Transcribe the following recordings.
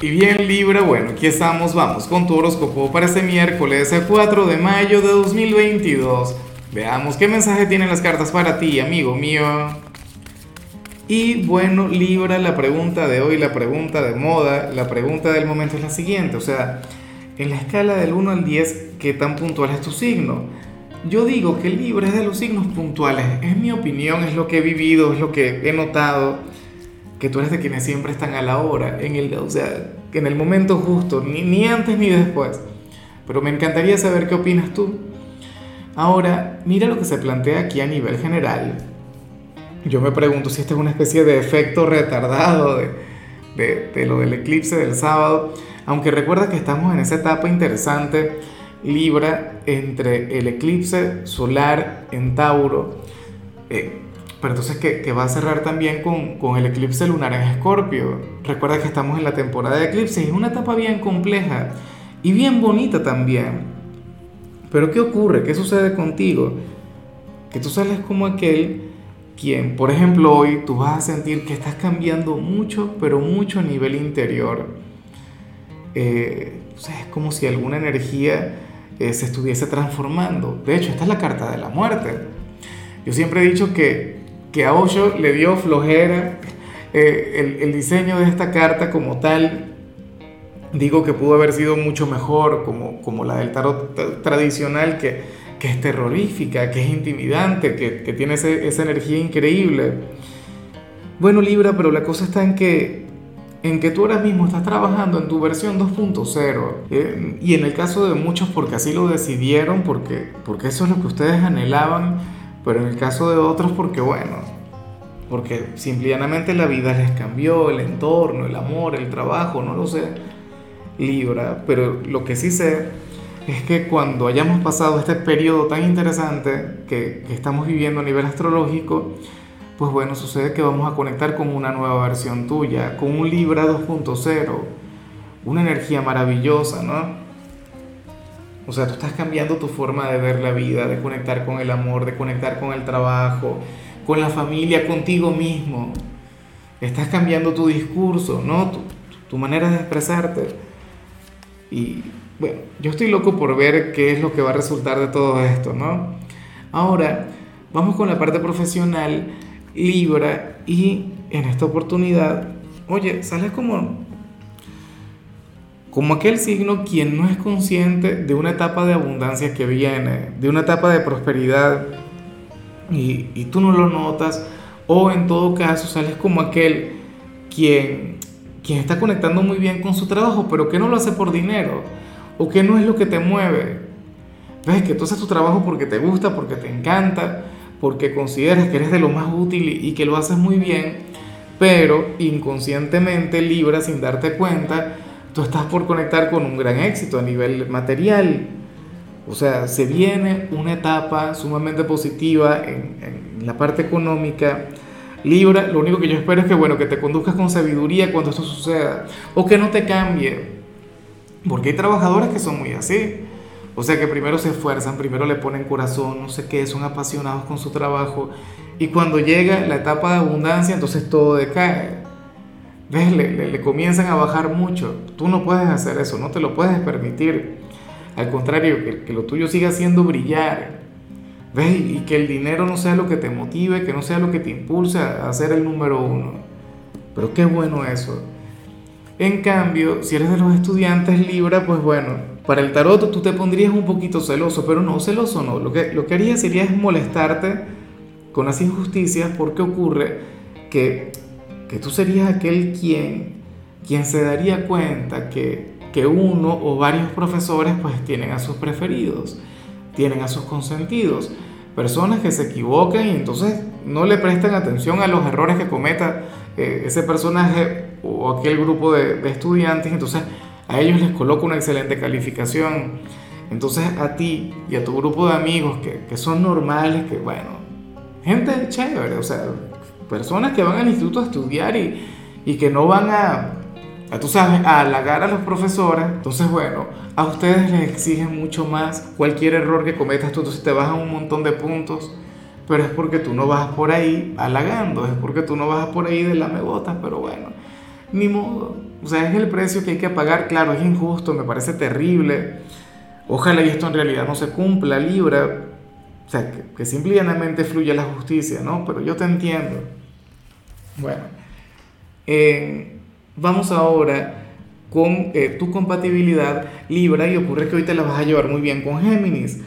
Y bien Libra, bueno, aquí estamos, vamos con tu horóscopo para este miércoles 4 de mayo de 2022. Veamos qué mensaje tienen las cartas para ti, amigo mío. Y bueno, Libra, la pregunta de hoy, la pregunta de moda, la pregunta del momento es la siguiente, o sea, en la escala del 1 al 10, ¿qué tan puntual es tu signo? Yo digo que Libra es de los signos puntuales, es mi opinión, es lo que he vivido, es lo que he notado que tú eres de quienes siempre están a la hora, en el, o sea, en el momento justo, ni, ni antes ni después. Pero me encantaría saber qué opinas tú. Ahora, mira lo que se plantea aquí a nivel general. Yo me pregunto si este es una especie de efecto retardado de, de, lo del eclipse del sábado, aunque recuerda que estamos en esa etapa interesante, Libra, entre el eclipse solar en Tauro, eh, pero entonces que, va a cerrar también con, el eclipse lunar en Escorpio. Recuerda que estamos en la temporada de eclipses es una etapa bien compleja y bien bonita también. Pero ¿qué ocurre? ¿Qué sucede contigo? Que tú sales como aquel quien, por ejemplo, hoy tú vas a sentir que estás cambiando mucho, pero mucho a nivel interior. Eh, es como si alguna energía eh, se estuviese transformando. De hecho, esta es la carta de la muerte. Yo siempre he dicho que que a Osho le dio flojera eh, el, diseño de esta carta como tal. Digo que pudo haber sido mucho mejor, como, la del tarot tradicional, que, es terrorífica, que es intimidante, que, que tiene esa energía increíble. Bueno, Libra, pero la cosa está en que, en que tú ahora mismo estás trabajando en tu versión 2.0. Eh, y en el caso de muchos, porque así lo decidieron, porque, porque eso es lo que ustedes anhelaban pero en el caso de otros porque bueno, porque simplemente la vida les cambió, el entorno, el amor, el trabajo, no lo sé, Libra, pero lo que sí sé es que cuando hayamos pasado este periodo tan interesante que, que estamos viviendo a nivel astrológico, pues bueno, sucede que vamos a conectar con una nueva versión tuya, con un Libra 2.0, una energía maravillosa, ¿no? O sea, tú estás cambiando tu forma de ver la vida, de conectar con el amor, de conectar con el trabajo, con la familia, contigo mismo. Estás cambiando tu discurso, ¿no? Tu, manera de expresarte. Y bueno, yo estoy loco por ver qué es lo que va a resultar de todo esto, ¿no? Ahora, vamos con la parte profesional, Libra, y en esta oportunidad, oye, sales como como aquel signo quien no es consciente de una etapa de abundancia que viene, de una etapa de prosperidad y, tú no lo notas, o en todo caso sales como aquel quien, quien está conectando muy bien con su trabajo, pero que no lo hace por dinero, o que no es lo que te mueve. Ves que tú haces tu trabajo porque te gusta, porque te encanta, porque consideras que eres de lo más útil y, y que lo haces muy bien, pero inconscientemente libra sin darte cuenta tú estás por conectar con un gran éxito a nivel material. O sea, se viene una etapa sumamente positiva en, la parte económica. Libra, lo único que yo espero es que, bueno, que te conduzcas con sabiduría cuando esto suceda. O que no te cambie. Porque hay trabajadores que son muy así. O sea, que primero se esfuerzan, primero le ponen corazón, no sé qué, son apasionados con su trabajo. Y cuando llega la etapa de abundancia, entonces todo decae. ¿Ves? Le, comienzan a bajar mucho. Tú no puedes hacer eso, no te lo puedes permitir. Al contrario, que, lo tuyo siga siendo brillar. ¿Ves? Y que el dinero no sea lo que te motive, que no sea lo que te impulse a, ser el número uno. Pero qué bueno eso. En cambio, si eres de los estudiantes Libra, pues bueno, para el tarot tú te pondrías un poquito celoso, pero no, celoso no. Lo que, lo que harías sería es molestarte con las injusticias porque ocurre que que tú serías aquel quien, quien se daría cuenta que, que uno o varios profesores pues tienen a sus preferidos, tienen a sus consentidos, personas que se equivocan y entonces no le prestan atención a los errores que cometa eh, ese personaje o aquel grupo de, de, estudiantes, entonces a ellos les coloca una excelente calificación. Entonces a ti y a tu grupo de amigos que, que son normales, que bueno, gente chévere, o sea, personas que van al instituto a estudiar y, y que no van a, a, tú sabes, a halagar a los profesores. Entonces, bueno, a ustedes les exigen mucho más. Cualquier error que cometas tú, entonces te bajan un montón de puntos. Pero es porque tú no vas por ahí halagando, es porque tú no vas por ahí de la botas, pero bueno, ni modo. O sea, es el precio que hay que pagar. Claro, es injusto, me parece terrible. Ojalá y esto en realidad no se cumpla, Libra. O sea, que, que simplemente fluya la justicia, ¿no? Pero yo te entiendo. Bueno, eh, vamos ahora con eh, tu compatibilidad Libra y ocurre que hoy te la vas a llevar muy bien con Géminis.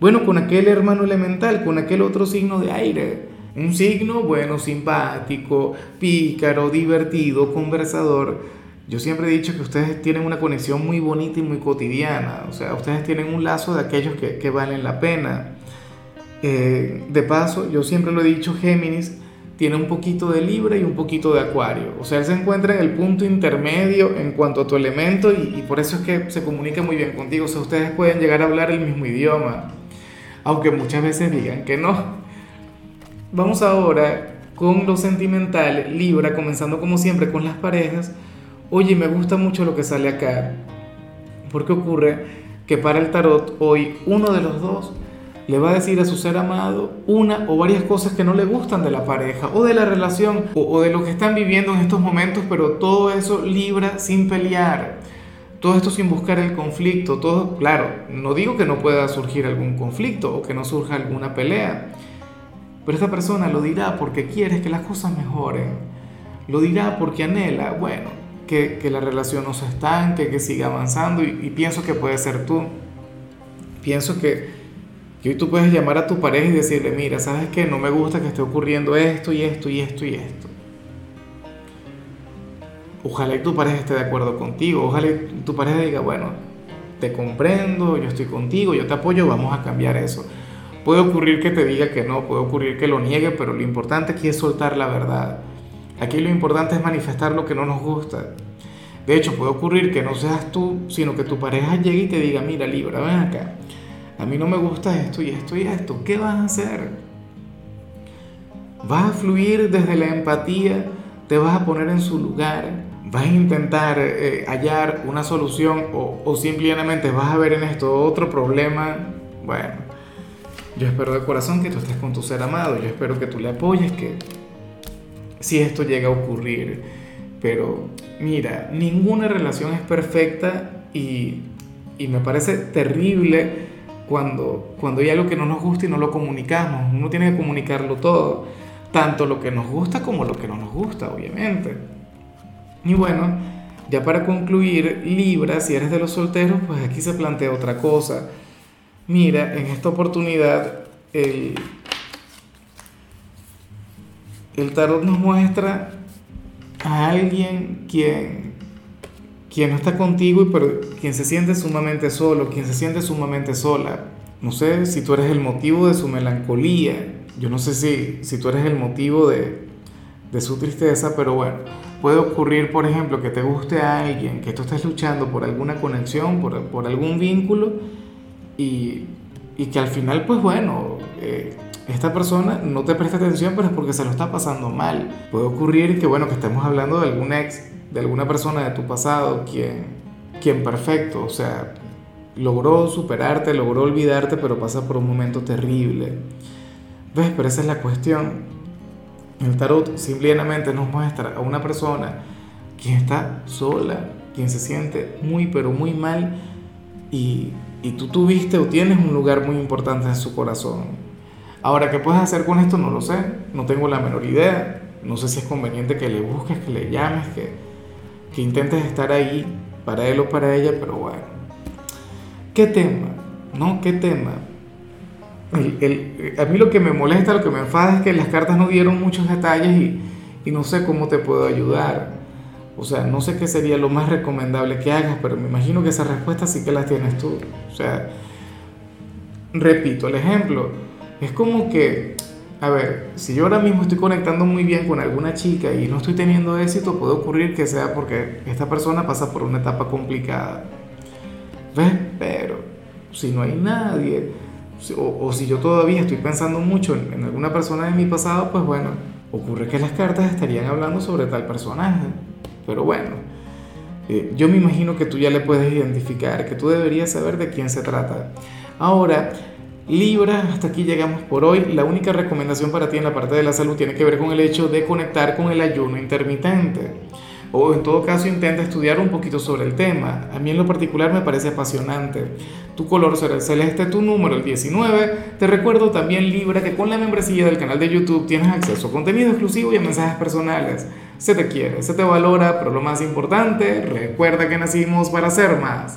Bueno, con aquel hermano elemental, con aquel otro signo de aire. Un signo, bueno, simpático, pícaro, divertido, conversador. Yo siempre he dicho que ustedes tienen una conexión muy bonita y muy cotidiana. O sea, ustedes tienen un lazo de aquellos que, valen la pena. Eh, de paso, yo siempre lo he dicho, Géminis tiene un poquito de Libra y un poquito de Acuario. O sea, él se encuentra en el punto intermedio en cuanto a tu elemento y, por eso es que se comunica muy bien contigo. O sea, ustedes pueden llegar a hablar el mismo idioma, aunque muchas veces digan que no. Vamos ahora con lo sentimental, Libra, comenzando como siempre con las parejas. Oye, me gusta mucho lo que sale acá, porque ocurre que para el tarot hoy uno de los dos le va a decir a su ser amado una o varias cosas que no le gustan de la pareja o de la relación o, de lo que están viviendo en estos momentos, pero todo eso libra sin pelear. Todo esto sin buscar el conflicto, todo, claro, no digo que no pueda surgir algún conflicto o que no surja alguna pelea, pero esta persona lo dirá porque quiere que las cosas mejoren, lo dirá porque anhela, bueno, que, que la relación no se estanque, que siga avanzando y, y pienso que puede ser tú. Pienso que, y hoy tú puedes llamar a tu pareja y decirle, mira, ¿sabes qué? No me gusta que esté ocurriendo esto y esto y esto y esto. Ojalá y tu pareja esté de acuerdo contigo. Ojalá tu pareja diga, bueno, te comprendo, yo estoy contigo, yo te apoyo, vamos a cambiar eso. Puede ocurrir que te diga que no, puede ocurrir que lo niegue, pero lo importante aquí es soltar la verdad. Aquí lo importante es manifestar lo que no nos gusta. De hecho, puede ocurrir que no seas tú, sino que tu pareja llegue y te diga, mira, Libra, ven acá a mí no me gusta esto y esto y esto, ¿qué vas a hacer? ¿Vas a fluir desde la empatía? ¿Te vas a poner en su lugar? ¿Vas a intentar eh, hallar una solución o, simplemente vas a ver en esto otro problema? Bueno, yo espero de corazón que tú estés con tu ser amado, yo espero que tú le apoyes, que si esto llega a ocurrir. Pero mira, ninguna relación es perfecta y me parece terrible cuando, cuando hay algo que no nos gusta y no lo comunicamos. Uno tiene que comunicarlo todo, tanto lo que nos gusta como lo que no nos gusta, obviamente. Y bueno, ya para concluir, Libra, si eres de los solteros, pues aquí se plantea otra cosa. Mira, en esta oportunidad el, el tarot nos muestra a alguien quien quien no está contigo, pero quien se siente sumamente solo, quien se siente sumamente sola. No sé si tú eres el motivo de su melancolía, yo no sé si, si tú eres el motivo de, de su tristeza, pero bueno, puede ocurrir, por ejemplo, que te guste a alguien, que tú estés luchando por alguna conexión, por, por algún vínculo, y, y, que al final, pues bueno, eh, esta persona no te presta atención, pero es porque se lo está pasando mal. Puede ocurrir que, bueno, que estemos hablando de algún ex de alguna persona de tu pasado quien, quien perfecto, o sea, logró superarte, logró olvidarte, pero pasa por un momento terrible. ¿Ves? Pero esa es la cuestión. El tarot simplemente nos muestra a una persona quien está sola, quien se siente muy, pero muy mal y, y tú tuviste o tienes un lugar muy importante en su corazón. Ahora, ¿qué puedes hacer con esto? No lo sé, no tengo la menor idea. No sé si es conveniente que le busques, que le llames, que, que intentes estar ahí para él o para ella, pero bueno. ¿Qué tema? ¿No? ¿Qué tema? El, a mí lo que me molesta, lo que me enfada es que las cartas no dieron muchos detalles y, y no sé cómo te puedo ayudar. O sea, no sé qué sería lo más recomendable que hagas, pero me imagino que esa respuesta sí que la tienes tú. O sea, repito el ejemplo. Es como que a ver, si yo ahora mismo estoy conectando muy bien con alguna chica y no estoy teniendo éxito, puede ocurrir que sea porque esta persona pasa por una etapa complicada. ¿Ves? Pero si no hay nadie, o, si yo todavía estoy pensando mucho en, alguna persona de mi pasado, pues bueno, ocurre que las cartas estarían hablando sobre tal personaje. Pero bueno, eh, yo me imagino que tú ya le puedes identificar, que tú deberías saber de quién se trata. Ahora, Libra, hasta aquí llegamos por hoy. La única recomendación para ti en la parte de la salud tiene que ver con el hecho de conectar con el ayuno intermitente. o en todo caso intenta estudiar un poquito sobre el tema. A mí en lo particular me parece apasionante. Tu color será el celeste, tu número el 19. Te recuerdo también Libra que con la membresía del canal de YouTube tienes acceso a contenido exclusivo y a mensajes personales. Se te quiere, se te valora, pero lo más importante, recuerda que nacimos para ser más.